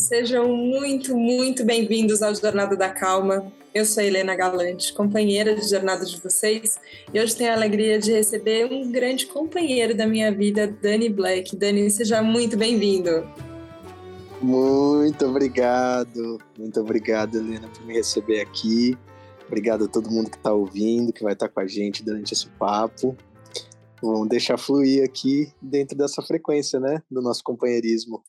sejam muito, muito bem-vindos ao Jornada da Calma. Eu sou Helena Galante, companheira de jornada de vocês, e hoje tenho a alegria de receber um grande companheiro da minha vida, Dani Black. Dani, seja muito bem-vindo. Muito obrigado, muito obrigado, Helena, por me receber aqui. Obrigado a todo mundo que está ouvindo, que vai estar com a gente durante esse papo. Vamos deixar fluir aqui dentro dessa frequência, né? Do nosso companheirismo.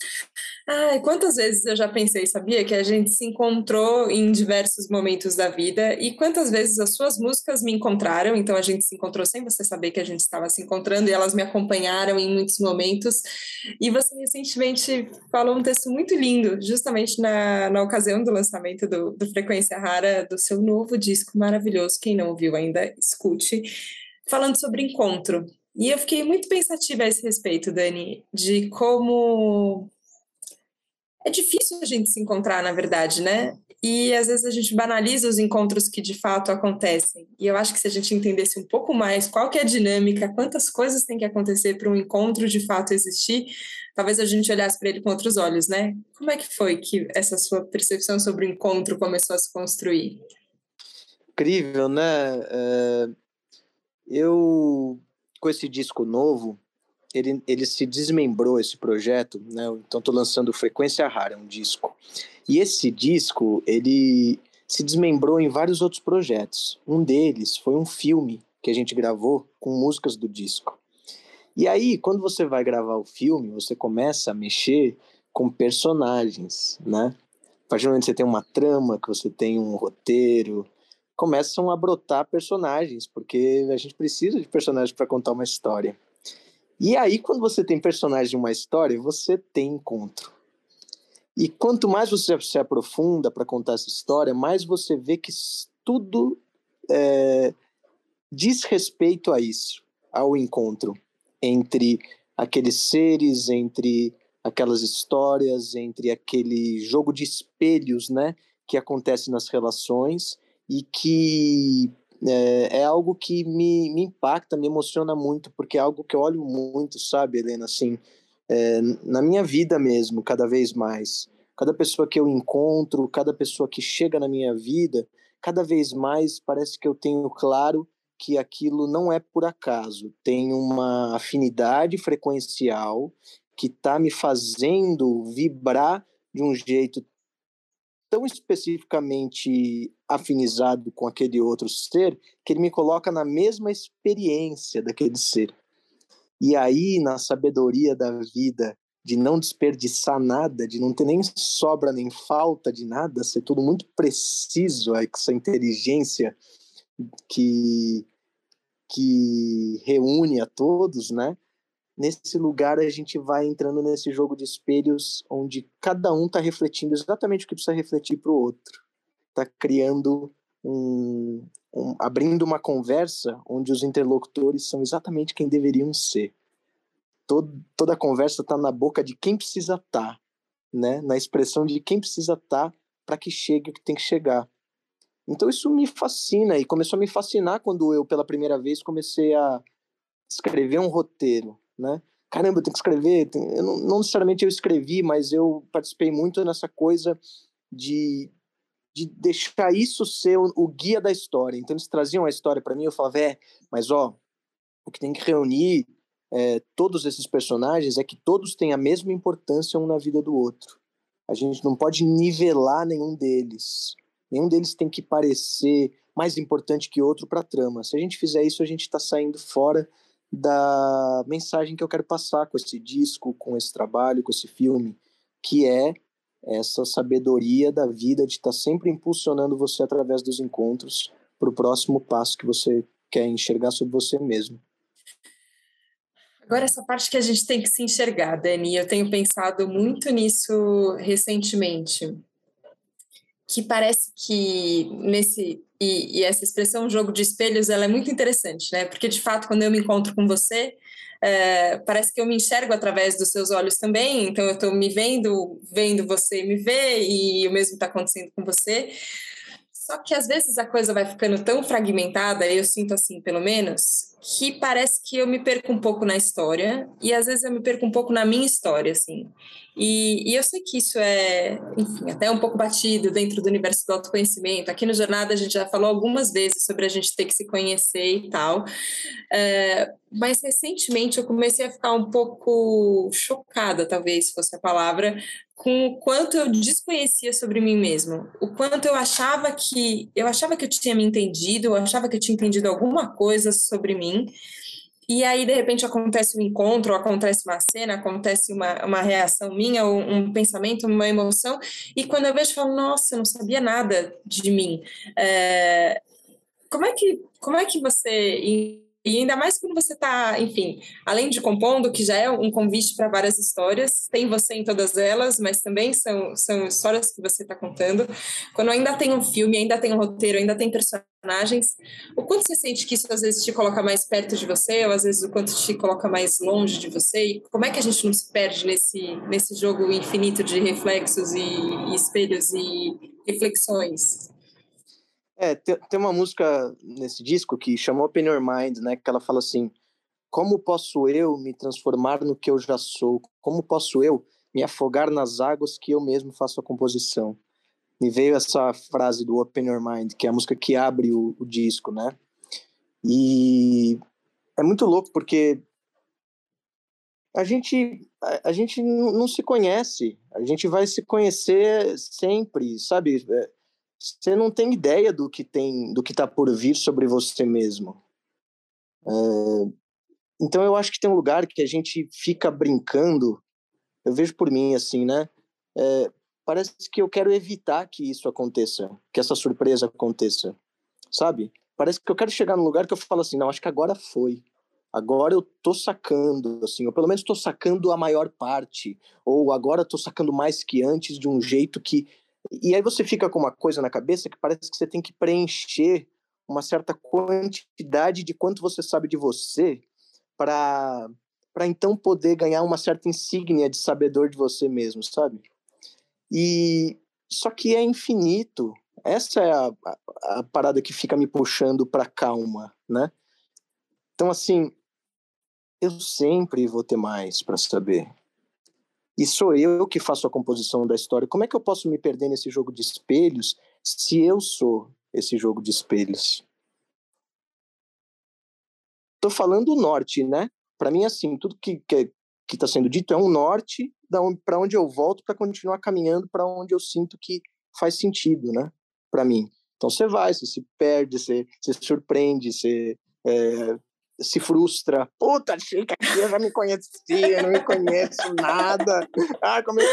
Ai, quantas vezes eu já pensei, sabia, que a gente se encontrou em diversos momentos da vida e quantas vezes as suas músicas me encontraram, então a gente se encontrou sem você saber que a gente estava se encontrando e elas me acompanharam em muitos momentos. E você recentemente falou um texto muito lindo, justamente na, na ocasião do lançamento do, do Frequência Rara, do seu novo disco maravilhoso. Quem não ouviu ainda, escute. Falando sobre encontro. E eu fiquei muito pensativa a esse respeito, Dani, de como é difícil a gente se encontrar, na verdade, né? E às vezes a gente banaliza os encontros que de fato acontecem. E eu acho que se a gente entendesse um pouco mais qual que é a dinâmica, quantas coisas tem que acontecer para um encontro de fato existir, talvez a gente olhasse para ele com outros olhos, né? Como é que foi que essa sua percepção sobre o encontro começou a se construir? Incrível, né? É... Eu com esse disco novo, ele, ele se desmembrou esse projeto, né? Então estou lançando Frequência Rara, um disco. E esse disco, ele se desmembrou em vários outros projetos. Um deles foi um filme que a gente gravou com músicas do disco. E aí, quando você vai gravar o filme, você começa a mexer com personagens, né? A partir do momento que você tem uma trama, que você tem um roteiro, começam a brotar personagens, porque a gente precisa de personagens para contar uma história. E aí, quando você tem personagem de uma história, você tem encontro. E quanto mais você se aprofunda para contar essa história, mais você vê que tudo é, diz respeito a isso, ao encontro entre aqueles seres, entre aquelas histórias, entre aquele jogo de espelhos, né, que acontece nas relações e que é, é, algo que me, me impacta, me emociona muito, porque é algo que eu olho muito, sabe, Helena, assim, é, na minha vida mesmo, cada vez mais. Cada pessoa que eu encontro, cada pessoa que chega na minha vida, cada vez mais parece que eu tenho claro que aquilo não é por acaso, tem uma afinidade frequencial que está me fazendo vibrar de um jeito tão especificamente afinizado com aquele outro ser que ele me coloca na mesma experiência daquele ser. E aí, na sabedoria da vida, de não desperdiçar nada, de não ter nem sobra nem falta de nada, ser tudo muito preciso, essa inteligência que, que reúne a todos, né? Nesse lugar a gente vai entrando nesse jogo de espelhos onde cada um está refletindo exatamente o que precisa refletir para o outro. Está criando um, um, abrindo uma conversa onde os interlocutores são exatamente quem deveriam ser. Todo, toda a conversa está na boca de quem precisa estar, tá, né? na expressão de quem precisa estar tá para que chegue o que tem que chegar. Então isso me fascina e começou a me fascinar quando eu pela primeira vez comecei a escrever um roteiro né? Caramba, eu tenho que escrever. Eu não, não necessariamente eu escrevi, mas eu participei muito nessa coisa de, de deixar isso ser o, o guia da história. Então eles traziam a história para mim, eu falava, é, mas ó, o que tem que reunir é, todos esses personagens é que todos têm a mesma importância um na vida do outro. A gente não pode nivelar nenhum deles. Nenhum deles tem que parecer mais importante que outro para a trama. Se a gente fizer isso, a gente está saindo fora da mensagem que eu quero passar com esse disco, com esse trabalho, com esse filme, que é essa sabedoria da vida de estar tá sempre impulsionando você através dos encontros para o próximo passo que você quer enxergar sobre você mesmo. Agora, essa parte que a gente tem que se enxergar, Dani, eu tenho pensado muito nisso recentemente que parece que nesse e, e, essa expressão jogo de espelhos ela é muito interessante, né? Porque de fato quando eu me encontro com você é, parece que eu me enxergo através dos seus olhos também. Então eu estou me vendo, vendo você me ver e o mesmo está acontecendo com você. Só que às vezes a coisa vai ficando tão fragmentada, eu sinto assim, pelo menos, que parece que eu me perco um pouco na história e às vezes eu me perco um pouco na minha história, assim. E, e, eu sei que isso é, enfim, até um pouco batido dentro do universo do autoconhecimento. Aqui no Jornada a gente já falou algumas vezes sobre a gente ter que se conhecer e tal. É, mas recentemente eu comecei a ficar um pouco chocada, talvez fosse a palavra, com o quanto eu desconhecia sobre mim mesmo, o quanto eu achava que eu achava que eu tinha me entendido, eu achava que eu tinha entendido alguma coisa sobre mim. E aí, de repente, acontece um encontro, acontece uma cena, acontece uma, uma reação minha, um, pensamento, uma emoção, e quando eu vejo, eu falo, nossa, eu não sabia nada de mim. É, como, é que, como é que você e ainda mais quando você está, enfim, além de compondo, que já é um convite para várias histórias, tem você em todas elas, mas também são, são histórias que você está contando. Quando ainda tem um filme, ainda tem um roteiro, ainda tem personagens, o quanto você sente que isso às vezes te coloca mais perto de você, ou às vezes o quanto te coloca mais longe de você? E como é que a gente não se perde nesse, nesse jogo infinito de reflexos e, e espelhos e reflexões? É, tem, tem uma música nesse disco que chama Open Your Mind, né? Que ela fala assim: Como posso eu me transformar no que eu já sou? Como posso eu me afogar nas águas que eu mesmo faço a composição? Me veio essa frase do Open Your Mind, que é a música que abre o, o disco, né? E é muito louco porque a gente a, a gente não se conhece, a gente vai se conhecer sempre, sabe? É, você não tem ideia do que tem, do que está por vir sobre você mesmo. É, então eu acho que tem um lugar que a gente fica brincando. Eu vejo por mim assim, né? É, parece que eu quero evitar que isso aconteça, que essa surpresa aconteça, sabe? Parece que eu quero chegar num lugar que eu falo assim, não, acho que agora foi. Agora eu tô sacando, assim, ou pelo menos tô sacando a maior parte, ou agora tô sacando mais que antes de um jeito que e aí você fica com uma coisa na cabeça que parece que você tem que preencher uma certa quantidade de quanto você sabe de você para para então poder ganhar uma certa insígnia de sabedor de você mesmo, sabe? E só que é infinito. Essa é a, a, a parada que fica me puxando para calma, né? Então assim, eu sempre vou ter mais para saber e sou eu que faço a composição da história. Como é que eu posso me perder nesse jogo de espelhos se eu sou esse jogo de espelhos? Tô falando o norte, né? Para mim, assim, tudo que que está sendo dito é um norte para onde eu volto para continuar caminhando para onde eu sinto que faz sentido, né? Para mim. Então você vai, você se perde, você se surpreende, você é, se frustra. Puta, aqui eu já me conhecia, não me conheço nada. Ah, como é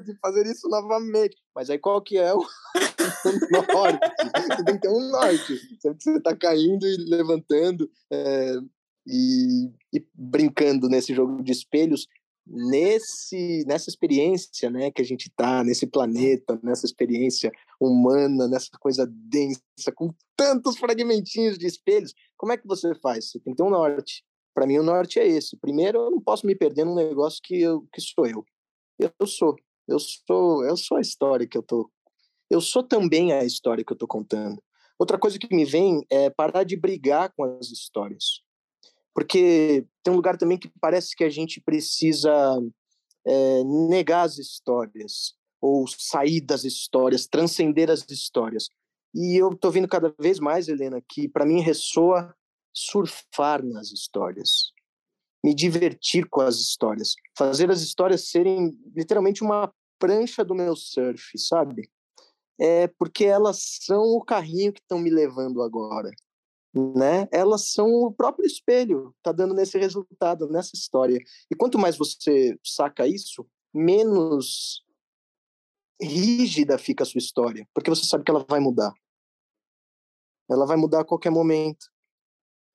que fazer isso novamente? Mas aí qual que é o, o norte? Você tem que ter um norte. Você está caindo e levantando é, e, e brincando nesse jogo de espelhos, nesse nessa experiência né que a gente tá nesse planeta nessa experiência humana nessa coisa densa com tantos fragmentinhos de espelhos como é que você faz? Você tem que ter um norte. Para mim o norte é esse. Primeiro eu não posso me perder num negócio que eu que sou eu. Eu sou. Eu sou eu sou a história que eu tô eu sou também a história que eu tô contando. Outra coisa que me vem é parar de brigar com as histórias porque tem um lugar também que parece que a gente precisa é, negar as histórias, ou sair das histórias, transcender as histórias. E eu estou vendo cada vez mais, Helena, que para mim ressoa surfar nas histórias, me divertir com as histórias, fazer as histórias serem literalmente uma prancha do meu surf, sabe? É porque elas são o carrinho que estão me levando agora né? Elas são o próprio espelho, tá dando nesse resultado, nessa história. E quanto mais você saca isso, menos rígida fica a sua história, porque você sabe que ela vai mudar. Ela vai mudar a qualquer momento.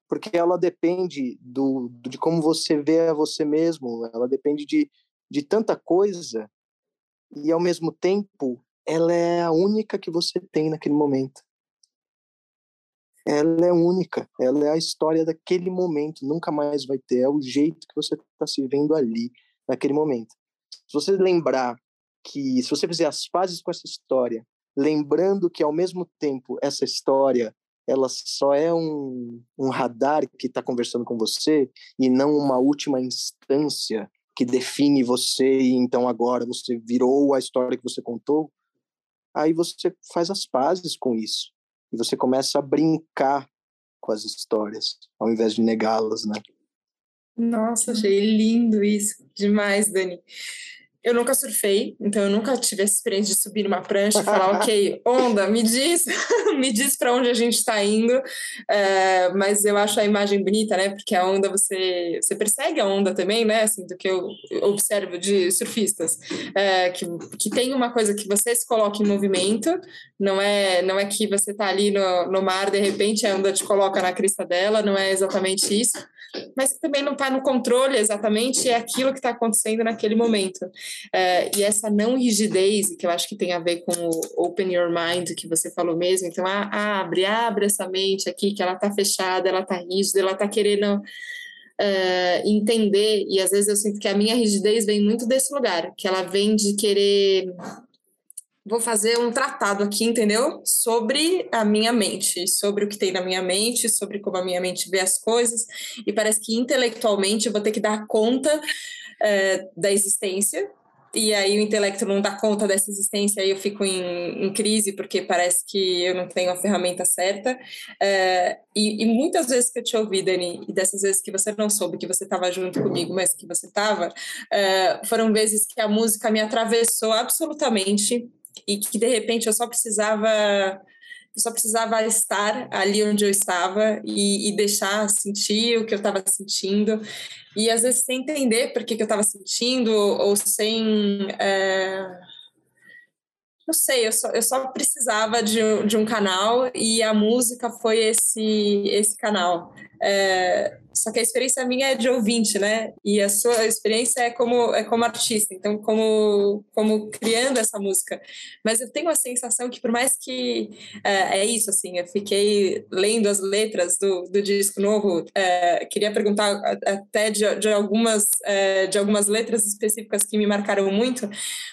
Porque ela depende do, de como você vê a você mesmo, ela depende de, de tanta coisa, e ao mesmo tempo, ela é a única que você tem naquele momento ela é única, ela é a história daquele momento, nunca mais vai ter, é o jeito que você está se vendo ali, naquele momento. Se você lembrar que, se você fizer as pazes com essa história, lembrando que ao mesmo tempo essa história ela só é um, um radar que está conversando com você e não uma última instância que define você e então agora você virou a história que você contou, aí você faz as pazes com isso e você começa a brincar com as histórias ao invés de negá-las, né? Nossa, achei lindo isso, demais, Dani eu nunca surfei, então eu nunca tive essa experiência de subir numa prancha e falar, ok, onda, me diz, me diz para onde a gente está indo. É, mas eu acho a imagem bonita, né? Porque a onda você você persegue a onda também, né? Assim, do que eu observo de surfistas, é, que, que tem uma coisa que você se coloca em movimento, não é não é que você está ali no, no mar de repente a onda te coloca na crista dela, não é exatamente isso mas também não está no controle exatamente é aquilo que está acontecendo naquele momento. É, e essa não rigidez, que eu acho que tem a ver com o open your mind, que você falou mesmo, então ah, abre, abre essa mente aqui, que ela está fechada, ela está rígida, ela está querendo Uh, entender, e às vezes eu sinto que a minha rigidez vem muito desse lugar, que ela vem de querer vou fazer um tratado aqui, entendeu? Sobre a minha mente, sobre o que tem na minha mente, sobre como a minha mente vê as coisas, e parece que intelectualmente eu vou ter que dar conta é, da existência, e aí o intelecto não dá conta dessa existência, aí eu fico em, em crise, porque parece que eu não tenho a ferramenta certa. É, e, e, muitas vezes que eu te ouvi, Dani, e dessas vezes que você não soube que você estava junto comigo, mas que você estava, é, foram vezes que a música me atravessou absolutamente e que de repente eu só precisava eu só precisava estar ali onde eu estava e, e deixar sentir o que eu estava sentindo. E às vezes sem entender por que, que eu estava sentindo ou sem é... não sei eu só, eu só precisava de, de um canal e a música foi esse esse canal é, só que a experiência minha é de ouvinte, né? E a sua experiência é como é como artista, então como como criando essa música. Mas eu tenho a sensação que por mais que é, é isso assim, eu fiquei lendo as letras do, do disco novo, é, queria perguntar até de, de algumas é, de algumas letras específicas que me marcaram muito,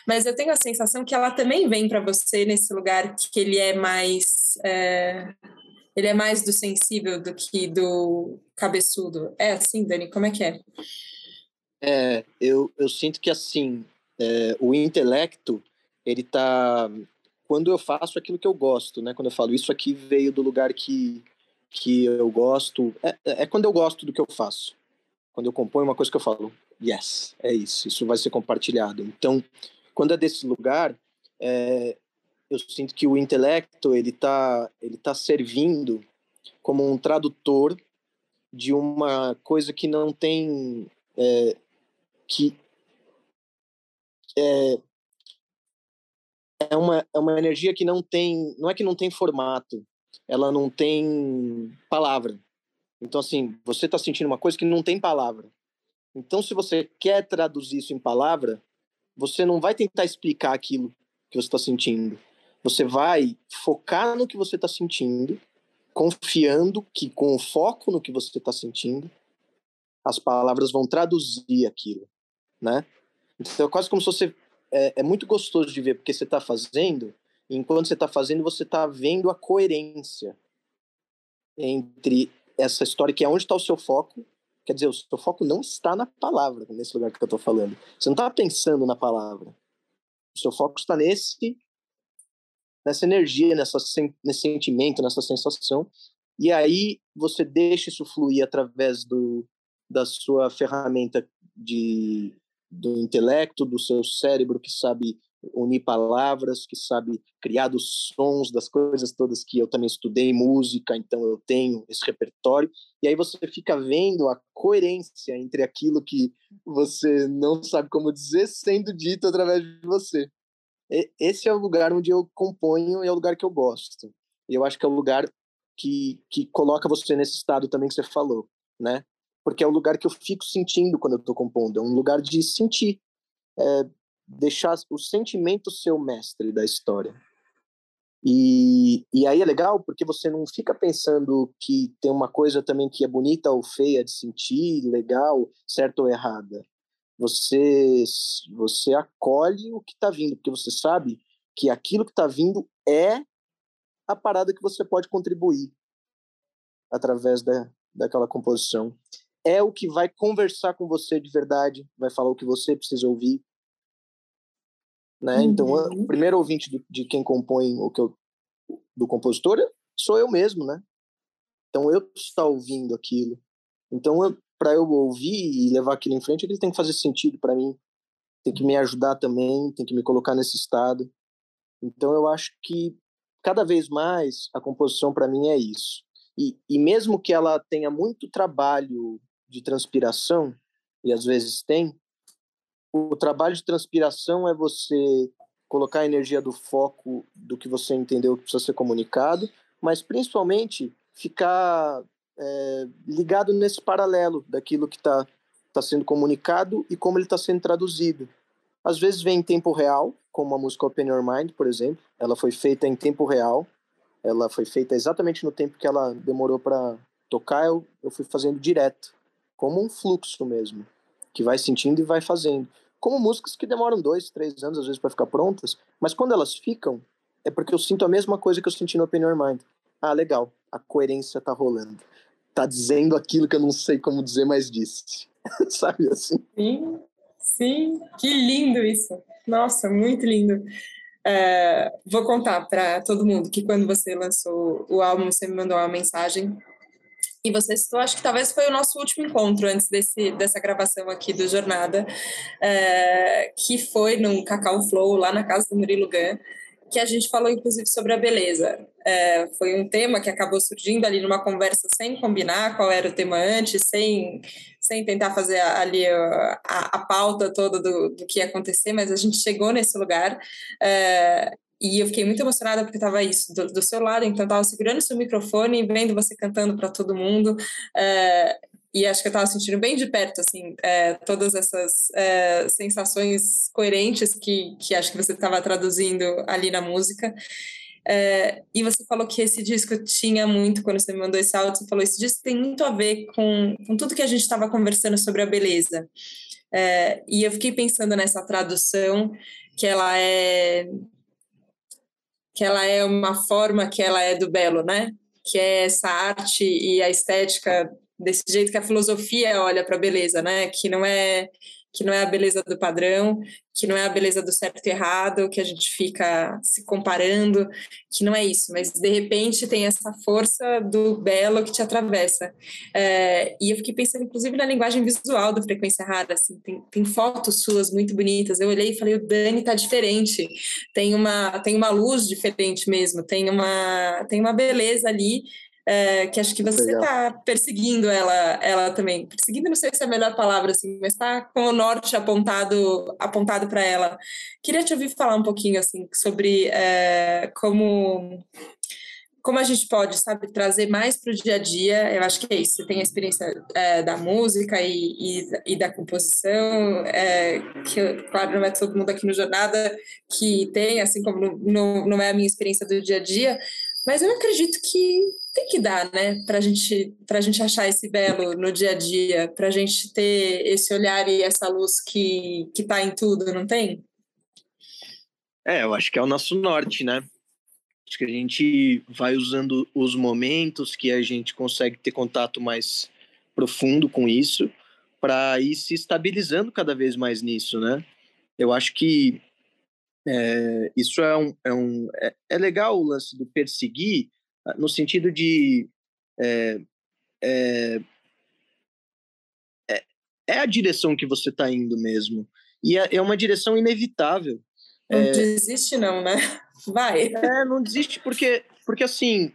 mas eu tenho a sensação que ela também vem para você nesse lugar que ele é mais é, ele é mais do sensível do que do cabeçudo. É assim, Dani? Como é que é? É, eu, eu sinto que assim, é, o intelecto, ele tá. Quando eu faço aquilo que eu gosto, né? Quando eu falo isso aqui veio do lugar que, que eu gosto. É, é quando eu gosto do que eu faço. Quando eu componho uma coisa que eu falo, yes, é isso, isso vai ser compartilhado. Então, quando é desse lugar, é, eu sinto que o intelecto ele está ele tá servindo como um tradutor de uma coisa que não tem é, que é, é uma é uma energia que não tem não é que não tem formato ela não tem palavra. Então assim você está sentindo uma coisa que não tem palavra. Então se você quer traduzir isso em palavra você não vai tentar explicar aquilo que você está sentindo você vai focar no que você está sentindo, confiando que com o foco no que você está sentindo, as palavras vão traduzir aquilo, né? Então é quase como se você é, é muito gostoso de ver porque você está fazendo. E enquanto você está fazendo, você está vendo a coerência entre essa história que é onde está o seu foco. Quer dizer, o seu foco não está na palavra, nesse lugar que eu estou falando. Você não está pensando na palavra. O seu foco está nesse nessa energia, nessa, nesse sentimento, nessa sensação. E aí você deixa isso fluir através do, da sua ferramenta de, do intelecto, do seu cérebro que sabe unir palavras, que sabe criar os sons das coisas todas que eu também estudei música, então eu tenho esse repertório. E aí você fica vendo a coerência entre aquilo que você não sabe como dizer sendo dito através de você esse é o lugar onde eu componho e é o lugar que eu gosto. E eu acho que é o lugar que, que coloca você nesse estado também que você falou, né? Porque é o lugar que eu fico sentindo quando eu estou compondo. É um lugar de sentir. É deixar o sentimento ser o mestre da história. E, e aí é legal porque você não fica pensando que tem uma coisa também que é bonita ou feia de sentir, legal, certo ou errada você você acolhe o que está vindo, porque você sabe que aquilo que está vindo é a parada que você pode contribuir. através da, daquela composição. É o que vai conversar com você de verdade, vai falar o que você precisa ouvir. Né? Então, uhum. Então, o primeiro ouvinte de, de quem compõe o que eu, do compositor sou eu mesmo, né? Então, eu estou ouvindo aquilo. Então, para eu ouvir e levar aquilo em frente, ele tem que fazer sentido para mim, tem que me ajudar também, tem que me colocar nesse estado. Então, eu acho que cada vez mais a composição para mim é isso. E, e mesmo que ela tenha muito trabalho de transpiração, e às vezes tem, o trabalho de transpiração é você colocar a energia do foco do que você entendeu que precisa ser comunicado, mas principalmente ficar é, ligado nesse paralelo daquilo que está tá sendo comunicado e como ele está sendo traduzido. Às vezes vem em tempo real, como a música Open Your Mind, por exemplo. Ela foi feita em tempo real. Ela foi feita exatamente no tempo que ela demorou para tocar. Eu, eu fui fazendo direto, como um fluxo mesmo, que vai sentindo e vai fazendo. Como músicas que demoram dois, três anos às vezes para ficar prontas, mas quando elas ficam, é porque eu sinto a mesma coisa que eu senti no Open Your Mind. Ah, legal, a coerência tá rolando. Tá dizendo aquilo que eu não sei como dizer, mas disse. Sabe assim? Sim, sim, que lindo isso. Nossa, muito lindo. É, vou contar para todo mundo que quando você lançou o álbum, você me mandou uma mensagem e você citou, acho que talvez foi o nosso último encontro antes desse, dessa gravação aqui do Jornada, é, que foi num Cacau Flow, lá na casa do Murilo Gun, que a gente falou inclusive sobre a beleza. É, foi um tema que acabou surgindo ali numa conversa sem combinar qual era o tema antes, sem, sem tentar fazer ali a, a, a pauta toda do, do que ia acontecer, mas a gente chegou nesse lugar. É, e eu fiquei muito emocionada porque estava isso do, do, seu lado, então estava segurando seu microfone, vendo você cantando para todo mundo. É, e acho que eu estava sentindo bem de perto, assim, é, todas essas é, sensações coerentes que, que acho que você estava traduzindo ali na música. E você falou que esse disco tinha muito, quando você me mandou esse áudio, você falou, esse disco tem muito a ver com, com tudo que a gente estava conversando sobre a beleza. E eu fiquei pensando nessa tradução, que ela é que ela é uma forma que ela é do belo, né? Que é essa arte e a estética desse jeito que a filosofia olha para a beleza, né? Que não é que não é a beleza do padrão, que não é a beleza do certo e errado, que a gente fica se comparando, que não é isso, mas de repente tem essa força do belo que te atravessa. É, e eu fiquei pensando, inclusive, na linguagem visual do Frequência Rara, assim, tem, tem fotos suas muito bonitas. Eu olhei e falei, o Dani tá diferente, tem uma, tem uma luz diferente mesmo, tem uma, tem uma beleza ali é, que acho que você está perseguindo ela, ela também. Perseguindo, não sei se é a melhor palavra, assim, mas está com o norte apontado apontado para ela. Queria te ouvir falar um pouquinho, assim, sobre é, como como a gente pode, sabe, trazer mais para o dia a dia. Eu acho que é isso. Você tem a experiência é, da música e, e, e da composição, é, que, claro, não é todo mundo aqui no Jornada que tem, assim como não, não é a minha experiência do dia a dia, mas eu acredito que tem que dar, né, para gente, a gente achar esse belo no dia a dia, para a gente ter esse olhar e essa luz que, que tá em tudo, não tem? É, eu acho que é o nosso norte, né? Acho que a gente vai usando os momentos que a gente consegue ter contato mais profundo com isso para ir se estabilizando cada vez mais nisso, né? Eu acho que é, isso é um, é, um é, é, legal o lance do perseguir ah, no sentido de é, é, é, a direção que você está indo mesmo e é, é, uma direção inevitável não desiste não né? Vai. É não desiste porque porque assim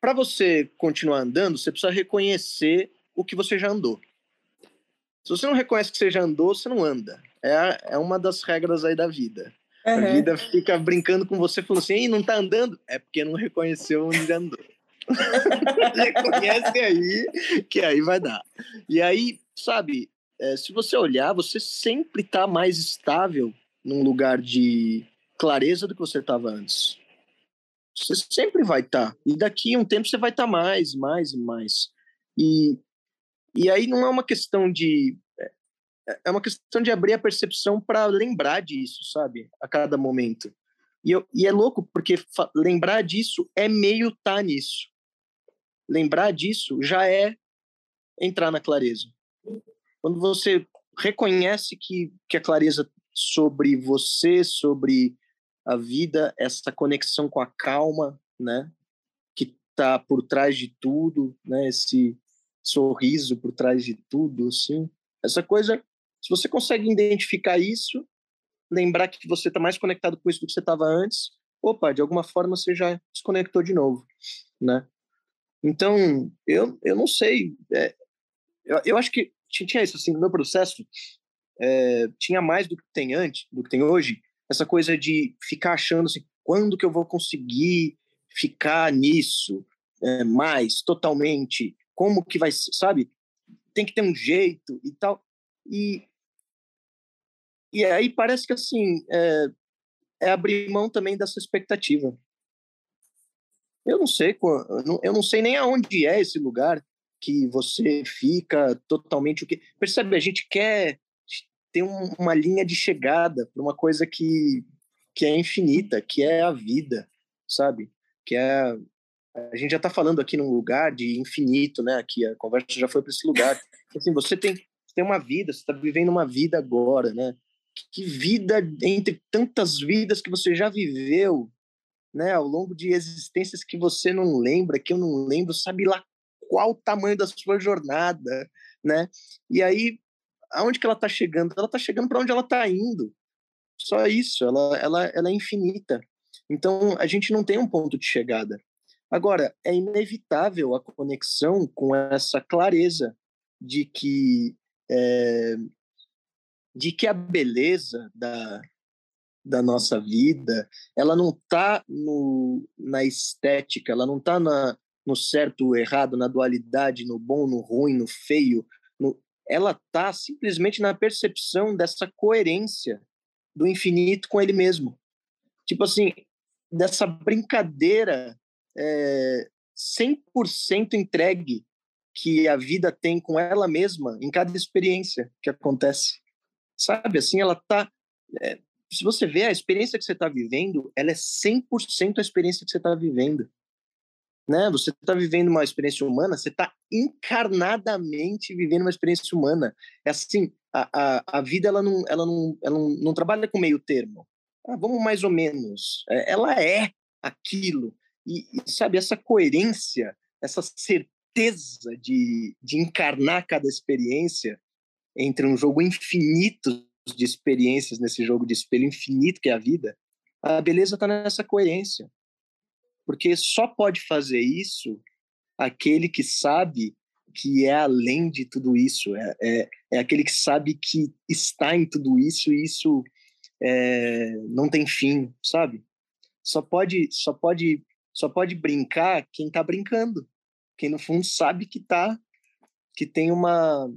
para você continuar andando você precisa reconhecer o que você já andou. Se você não reconhece que você já andou você não anda. É, é uma das regras aí da vida Uhum. A vida fica brincando com você, falando assim, não tá andando? É porque não reconheceu onde andou. Reconhece aí, que aí vai dar. E aí, sabe, é, se você olhar, você sempre tá mais estável num lugar de clareza do que você estava antes. Você sempre vai estar. Tá. E daqui a um tempo você vai estar tá mais, mais e mais. E, e aí não é uma questão de é, é uma questão de abrir a percepção para lembrar disso, sabe? A cada momento. E, eu, e é louco, porque lembrar disso é meio tá nisso. lembrar disso já é entrar na clareza. Quando você reconhece que, que a clareza sobre você, sobre a vida, essa conexão com a calma, né, que está por trás de tudo, né, esse sorriso por trás de tudo, assim, essa coisa, se você consegue identificar isso, lembrar que você está mais conectado com isso do que você estava antes, opa, de alguma forma você já desconectou de novo, né? Então, eu, eu não sei, é, eu, eu acho que tinha isso, assim, no meu processo, é, tinha mais do que tem antes, do que tem hoje, essa coisa de ficar achando assim, quando que eu vou conseguir ficar nisso é, mais, totalmente, como que vai, sabe? Tem que ter um jeito e tal. E, e aí parece que, assim, é, é abrir mão também dessa expectativa. Eu não sei, eu não sei nem aonde é esse lugar que você fica totalmente o que percebe a gente quer ter um, uma linha de chegada para uma coisa que que é infinita, que é a vida, sabe? Que é a gente já está falando aqui num lugar de infinito, né? Aqui a conversa já foi para esse lugar. Assim, você tem tem uma vida, você está vivendo uma vida agora, né? Que vida entre tantas vidas que você já viveu, né? Ao longo de existências que você não lembra, que eu não lembro, sabe lá qual o tamanho da sua jornada, né? E aí, aonde que ela está chegando? Ela está chegando para onde ela está indo. Só isso, ela, ela, ela é infinita. Então, a gente não tem um ponto de chegada. Agora, é inevitável a conexão com essa clareza de que é, de que a beleza da, da nossa vida ela não está na estética, ela não está no certo errado, na dualidade, no bom, no ruim, no feio. No... Ela está simplesmente na percepção dessa coerência do infinito com ele mesmo. Tipo assim, dessa brincadeira é, 100% entregue que a vida tem com ela mesma em cada experiência que acontece. Sabe, assim, ela está é, se você vê a experiência que você está vivendo, ela é 100% a experiência que você está vivendo. Né? Você está vivendo uma experiência humana, você está encarnadamente vivendo uma experiência humana. É assim, a, a, a vida ela não, ela, não, ela não, não trabalha com meio termo. Ah, vamos mais ou menos. É, ela é aquilo. E, e, sabe, essa coerência, essa certeza de, de encarnar cada experiência entre um jogo infinito de experiências nesse jogo de espelho infinito que é a vida, a beleza está nessa coerência. Porque só pode fazer isso aquele que sabe que é além de tudo isso, é, é, é aquele que sabe que está em tudo isso e isso é, não tem fim, sabe? Só pode, só pode, só pode brincar quem está brincando, quem no fundo sabe que tá, que tem uma,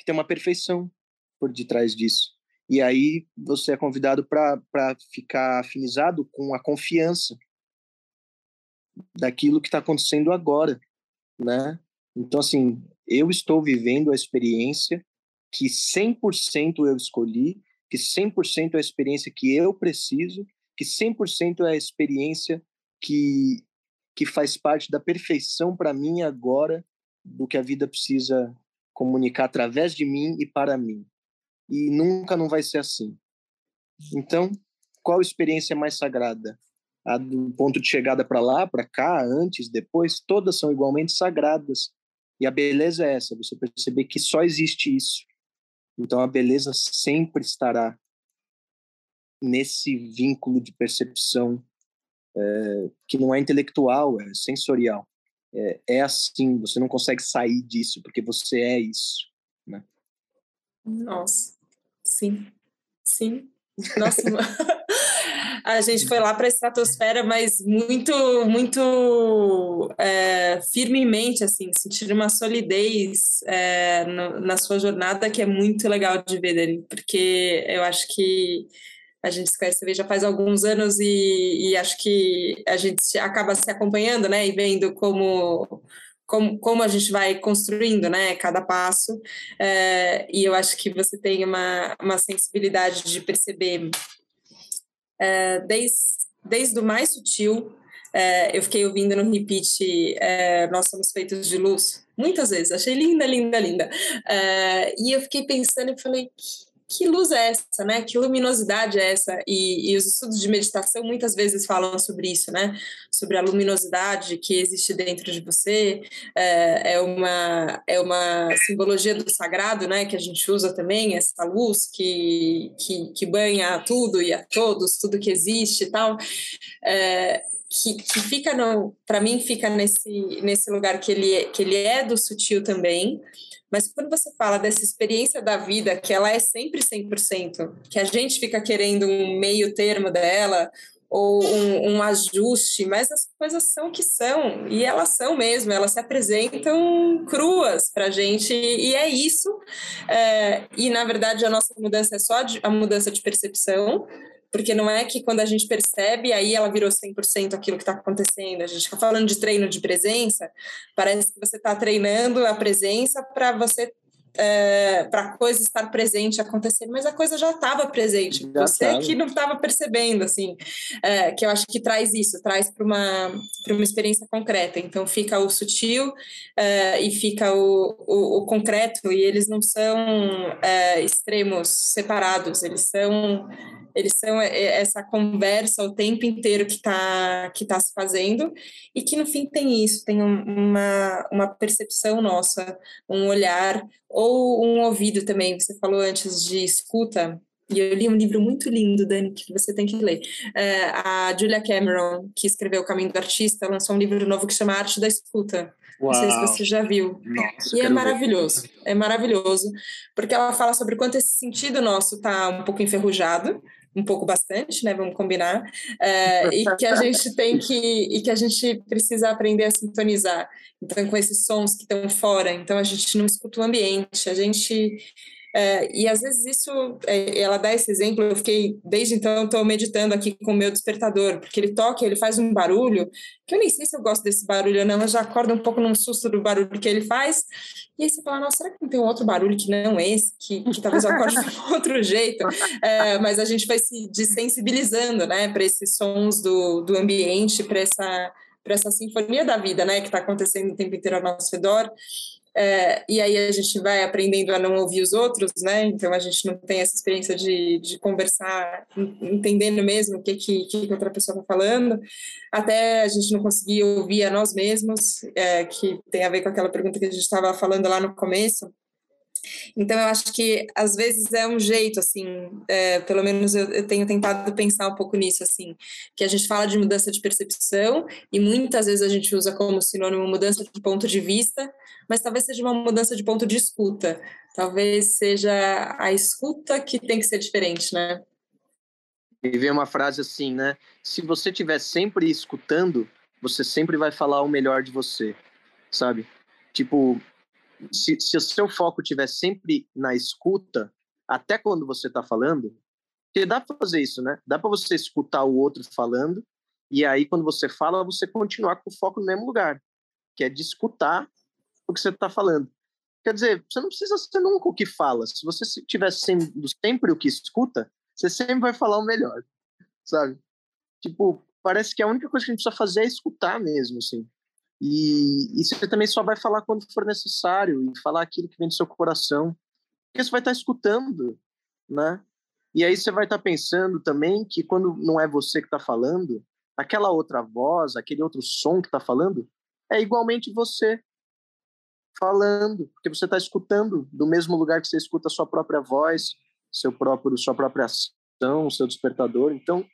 que tem uma perfeição por detrás disso. E aí você é convidado para ficar afinizado com a confiança daquilo que está acontecendo agora, né? Então, assim, eu estou vivendo a experiência que 100% eu escolhi, que 100% é a experiência que eu preciso, que 100% é a experiência que, que faz parte da perfeição para mim agora do que a vida precisa comunicar através de mim e para mim e nunca não vai ser assim. Então, qual experiência mais sagrada? A do ponto de chegada para lá, para cá, antes, depois, todas são igualmente sagradas. E a beleza é essa, você perceber que só existe isso. Então a beleza sempre estará nesse vínculo de percepção é, que não é intelectual, é sensorial. É, é assim, você não consegue sair disso porque você é isso. Né? Nossa. Sim, sim. Nossa, a gente foi lá para a estratosfera, mas muito, muito é, firmemente, assim, sentir uma solidez é, no, na sua jornada que é muito legal de ver dele, porque eu acho que a gente se conhece já faz alguns anos e, e acho que a gente acaba se acompanhando, né, e vendo como como, como a gente vai construindo, né, cada passo, é, e eu acho que você tem uma, uma sensibilidade de perceber é, desde, desde o mais sutil é, eu fiquei ouvindo no repeat Nós Somos Feitos de Luz, muitas vezes, achei linda, linda, linda. E eu fiquei pensando e falei, que luz é essa, né? Que luminosidade é essa? E, e, os estudos de meditação muitas vezes falam sobre isso, né? Sobre a luminosidade que existe dentro de você. É, é, uma, é uma simbologia do sagrado, né? Que a gente usa também, essa luz que, que, que banha tudo e a todos, tudo que existe e tal. É, que, que fica para mim fica nesse nesse lugar que ele que ele é do sutil também mas quando você fala dessa experiência da vida, que ela é sempre 100%, que a gente fica querendo um meio termo dela, ou um, um, ajuste, mas as coisas são o que são, e elas são mesmo, elas se apresentam cruas para gente, e é isso. É, e, na verdade, a nossa mudança é só a mudança de percepção, porque não é que quando a gente percebe, aí ela virou 100% aquilo que está acontecendo. A gente está falando de treino de presença, parece que você está treinando a presença para você é, para a coisa estar presente acontecer, mas a coisa já estava presente. Já você tava. que não estava percebendo, assim, é, que eu acho que traz isso, traz para uma para uma experiência concreta. Então fica o sutil é, e fica o, o, o, concreto e eles não são é, extremos separados, eles são eles são é, é, essa conversa o tempo inteiro que está que tá se fazendo e que no fim tem isso, tem uma, uma percepção nossa, um olhar ou um ouvido também. Você falou antes de escuta, e eu li um livro muito lindo, Dani, que você tem que ler. É, a Julia Cameron, que escreveu O Caminho do Artista, lançou um livro novo que chama Arte da Escuta. Uau. Não sei se você já viu. Nossa, e é maravilhoso, ver. é maravilhoso, porque ela fala sobre quanto esse sentido nosso está um pouco enferrujado, um pouco bastante, né? Vamos combinar. É, e que a gente tem que e que a gente precisa aprender a sintonizar. Então, com esses sons que estão fora, então a gente não escuta o ambiente, a gente é, e às vezes isso, é, ela dá esse exemplo, eu fiquei, desde então, estou meditando aqui com o meu despertador, porque ele toca, ele faz um barulho, que eu nem sei se eu gosto desse barulho não, mas já acorda um pouco num susto do barulho que ele faz, e aí você fala, nossa, será que não tem um outro barulho que não esse, que, que talvez eu acorde de outro jeito? É, mas a gente vai se desensibilizando, né, para esses sons do, do ambiente, para essa para essa sinfonia da vida, né, que está acontecendo o tempo inteiro ao nosso redor. É, e aí a gente vai aprendendo a não ouvir os outros, né? Então a gente não tem essa experiência de, de conversar, entendendo mesmo o que, que, que outra pessoa está falando, até a gente não conseguir ouvir a nós mesmos, é, que tem a ver com aquela pergunta que a gente estava falando lá no começo. Então, eu acho que às vezes é um jeito, assim, é, pelo menos eu, eu, tenho tentado pensar um pouco nisso, assim, que a gente fala de mudança de percepção e muitas vezes a gente usa como sinônimo mudança de ponto de vista, mas talvez seja uma mudança de ponto de escuta, talvez seja a escuta que tem que ser diferente, né? E vem uma frase assim, né? Se você estiver sempre escutando, você sempre vai falar o melhor de você, sabe? Tipo, se, se o seu foco estiver sempre na escuta, até quando você está falando, porque dá para fazer isso, né? Dá para você escutar o outro falando e aí quando você fala, você continuar com o foco no mesmo lugar, que é de escutar o que você está falando. Quer dizer, você não precisa ser nunca o que fala. Se você estiver sendo sempre o que escuta, você sempre vai falar o melhor, sabe? Tipo, parece que a única coisa que a gente precisa fazer é escutar mesmo, assim. E, você também só vai falar quando for necessário e falar aquilo que vem do seu coração. Porque você vai estar escutando, né? E aí você vai estar pensando também que quando não é você que está falando, aquela outra voz, aquele outro som que está falando, é igualmente você falando, porque você está escutando do mesmo lugar que você escuta a sua própria voz, seu próprio, sua própria ação, seu despertador. Então,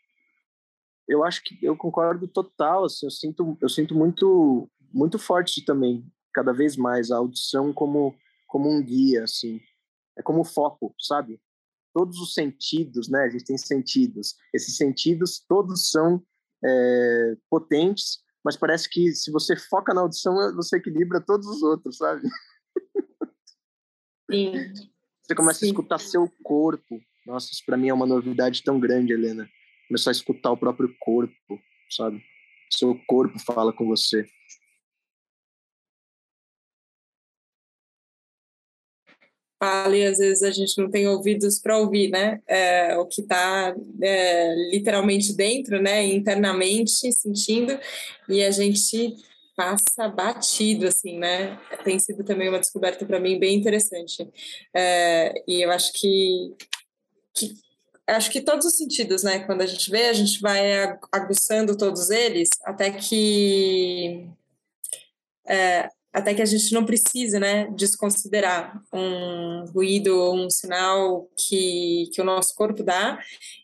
eu acho que eu concordo total. Assim, eu sinto, eu sinto muito muito forte também, cada vez mais, a audição como, como um guia, assim. É como foco, sabe? Todos os sentidos, né? A gente tem sentidos. Esses sentidos todos são é, potentes, mas parece que se você foca na audição, você equilibra todos os outros, sabe? Sim. Você começa Sim. a escutar seu corpo. Nossa, isso para mim é uma novidade tão grande, Helena. Começar a escutar o próprio corpo, sabe? Seu corpo fala com você. Fala e às vezes a gente não tem ouvidos para ouvir, né? É, o que está é, literalmente dentro, né? Internamente sentindo e a gente passa batido, assim, né? Tem sido também uma descoberta para mim bem interessante. É, e eu acho que, que acho que todos os sentidos, né? Quando a gente vê, a gente vai aguçando todos eles até que é, até que a gente não precise, né, desconsiderar um ruído ou um sinal que, que o nosso corpo dá.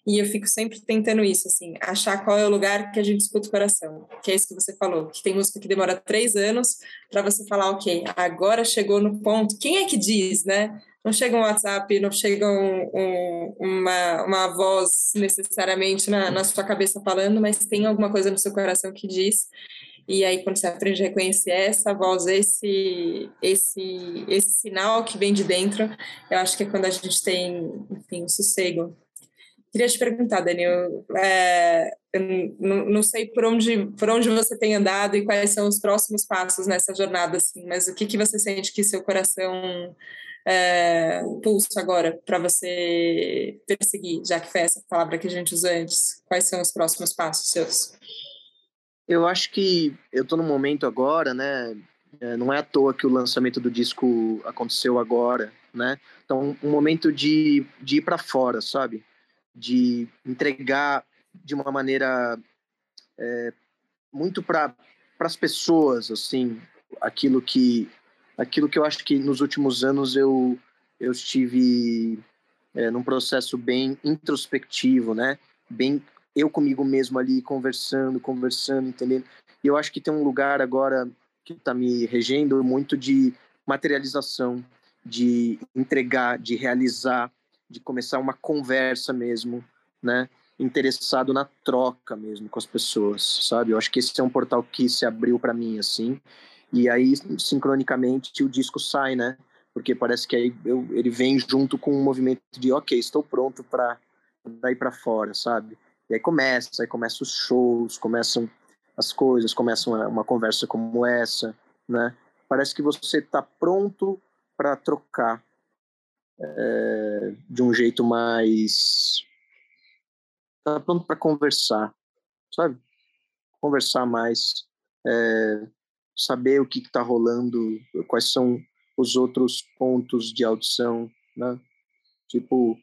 E eu fico sempre tentando isso, assim, achar qual é o lugar que a gente escuta o coração. Que é isso que você falou, que tem música que demora três anos para você falar, ok, agora chegou no ponto. Quem é que diz, né? Não chega um WhatsApp, não chega um, um, uma, uma voz necessariamente na, na sua cabeça falando, mas tem alguma coisa no seu coração que diz. E aí, quando você aprende a reconhecer essa voz, esse, esse, esse sinal que vem de dentro, eu acho que é quando a gente tem, enfim, um sossego. Queria te perguntar, Daniel, é, não, não, sei por onde, por onde você tem andado e quais são os próximos passos nessa jornada, assim, mas o que, que você sente que seu coração é, pulsa agora para você perseguir, já que foi essa palavra que a gente usou antes? Quais são os próximos passos seus? Eu acho que eu tô num momento agora, né? É, não é à toa que o lançamento do disco aconteceu agora, né? Então, um momento de, de ir para fora, sabe? De entregar de uma maneira é, muito para as pessoas, assim, aquilo que aquilo que eu acho que nos últimos anos eu eu estive é, num processo bem introspectivo, né? Bem eu comigo mesmo ali conversando, conversando, entendendo? E eu acho que tem um lugar agora que está me regendo muito de materialização, de entregar, de realizar, de começar uma conversa mesmo, né? Interessado na troca mesmo com as pessoas, sabe? Eu acho que esse é um portal que se abriu para mim assim. E aí sincronicamente o disco sai, né? Porque parece que aí eu, ele vem junto com um movimento de, ok, estou pronto para ir para fora, sabe? E aí começa, aí começam os shows, começam as coisas, começa uma, uma conversa como essa, né? Parece que você está pronto para trocar é, de um jeito mais está pronto para conversar, sabe? Conversar mais, é, saber o que está rolando, quais são os outros pontos de audição, né? Tipo,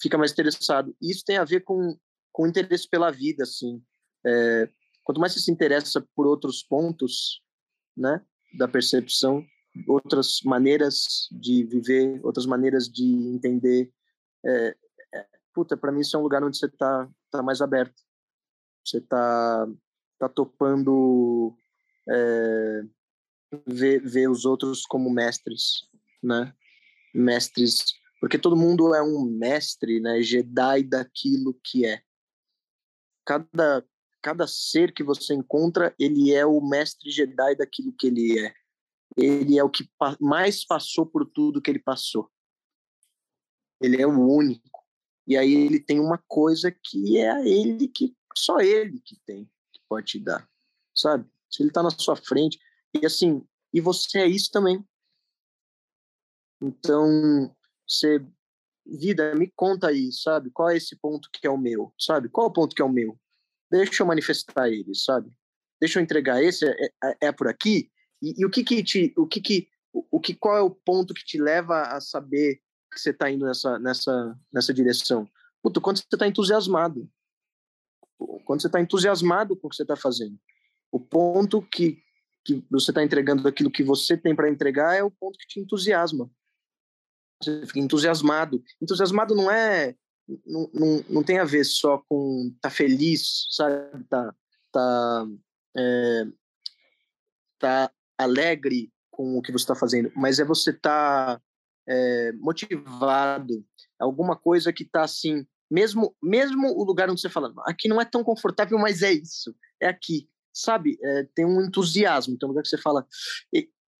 fica mais interessado. E isso tem a ver com, com interesse pela vida, assim. É, quanto mais você se interessa por outros pontos, né, da percepção, outras maneiras de viver, outras maneiras de entender, é, é, puta, para mim isso é um lugar onde você tá, tá mais aberto. Você tá, tá topando é, ver, ver os outros como mestres, né? Mestres porque todo mundo é um mestre, né, Jedi daquilo que é. Cada cada ser que você encontra, ele é o mestre Jedi daquilo que ele é. Ele é o que mais passou por tudo que ele passou. Ele é o único. E aí ele tem uma coisa que é ele que só ele que tem, que pode te dar. Sabe? Se ele está na sua frente, e assim, e você é isso também. Então, você vida, me conta aí, sabe? Qual é esse ponto que é o meu, sabe? Qual é o ponto que é o meu? Deixa eu manifestar ele, sabe? Deixa eu entregar esse é, é, é por aqui. E, e, o que que te, o que que, o que qual é o ponto que te leva a saber que você está indo nessa nessa nessa direção? Puto, quando você está entusiasmado, quando você está entusiasmado com o que você está fazendo, o ponto que que você está entregando aquilo que você tem para entregar é o ponto que te entusiasma você fica entusiasmado. Entusiasmado não é não, não, não tem a ver só com tá feliz, sabe? Tá, tá, é, tá alegre com o que você está fazendo, mas é você tá é, motivado, alguma coisa que tá assim, mesmo mesmo o lugar onde você fala, aqui não é tão confortável, mas é isso, é aqui, sabe? É, tem um entusiasmo, tem um lugar que você fala,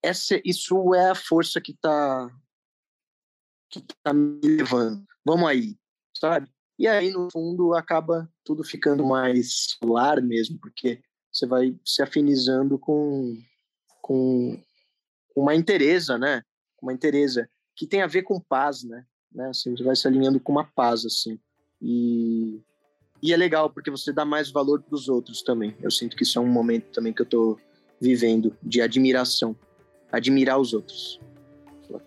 essa, isso é a força que tá que está me levando. Vamos aí, sabe? E aí, no fundo, acaba tudo ficando mais lar mesmo, porque você vai se afinizando com, com uma interesa, né? com a Teresa, que tem a ver com paz, né? né? Assim, você vai se alinhando com uma paz, assim. E, e é legal, porque você dá mais valor para os outros também. Eu sinto que isso é um momento também que eu tô vivendo, de admiração. Admirar os outros.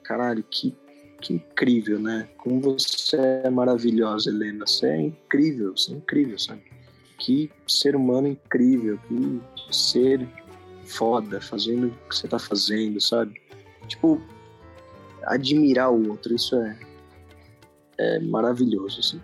Caralho, que, que incrível, né? Como você é maravilhosa, Helena. Você é incrível, você é incrível, sabe? Que ser humano incrível, que ser foda, fazendo o que você tá fazendo, sabe? Tipo, admirar o outro, isso é, é maravilhoso, assim.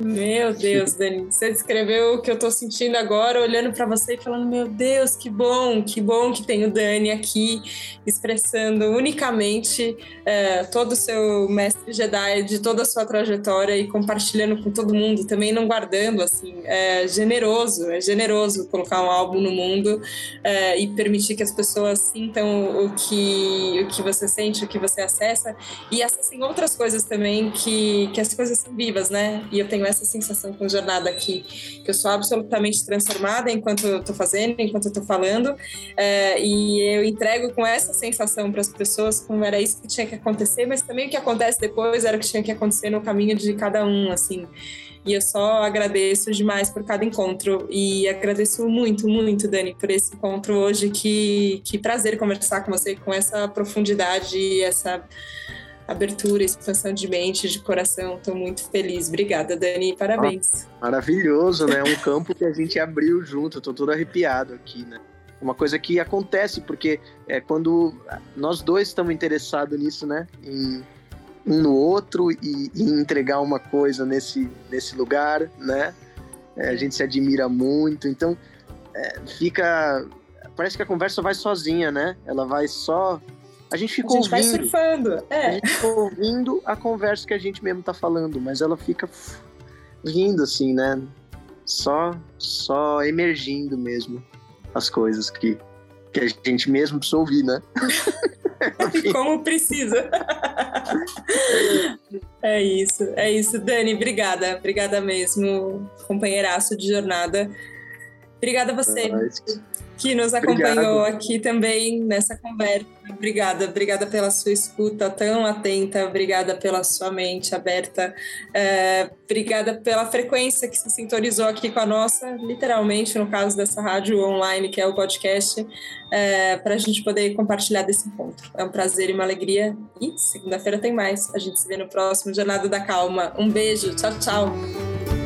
Meu Deus, Dani, você descreveu o que eu estou sentindo agora, olhando para você e falando: Meu Deus, que bom, que bom que tem o Dani aqui, expressando unicamente é, todo o seu mestre Jedi, de toda a sua trajetória e compartilhando com todo mundo, também não guardando. Assim, é generoso, é generoso colocar um álbum no mundo é, e permitir que as pessoas sintam o que, o que você sente, o que você acessa e acessem outras coisas também, que, que as coisas são vivas, né? E eu tenho essa sensação com jornada aqui, que eu sou absolutamente transformada enquanto eu tô fazendo, enquanto eu tô falando, é, e eu entrego com essa sensação para as pessoas como era isso que tinha que acontecer, mas também o que acontece depois era o que tinha que acontecer no caminho de cada um, assim. E eu só agradeço demais por cada encontro e agradeço muito, muito, Dani, por esse encontro hoje. Que, que prazer conversar com você com essa profundidade e essa abertura, expansão de mente, de coração. Estou muito feliz. Obrigada, Dani. Parabéns. Ah, maravilhoso, né? Um campo que a gente abriu junto. Estou todo arrepiado aqui, né? Uma coisa que acontece, porque é quando nós dois estamos interessados nisso, né? Em um no outro e, e entregar uma coisa nesse, nesse lugar, né? É, a gente se admira muito. Então, é, fica. Parece que a conversa vai sozinha, né? Ela vai só a gente fica a gente ouvindo. Vai surfando. É. A gente fica ouvindo a conversa que a gente mesmo tá falando, mas ela fica vindo assim, né? Só, só emergindo mesmo as coisas que, que a gente mesmo precisa ouvir, né? Como precisa. é isso, é isso. Dani, obrigada. Obrigada mesmo, companheiraço de jornada. Obrigada a você que nos acompanhou Obrigado. aqui também nessa conversa. Obrigada, obrigada pela sua escuta tão atenta, obrigada pela sua mente aberta, é, obrigada pela frequência que se sintonizou aqui com a nossa, literalmente, no caso dessa rádio online, que é o podcast, é, para a gente poder compartilhar desse encontro. É um prazer e uma alegria. E segunda-feira tem mais. A gente se vê no próximo Jornada da Calma. Um beijo, tchau, tchau.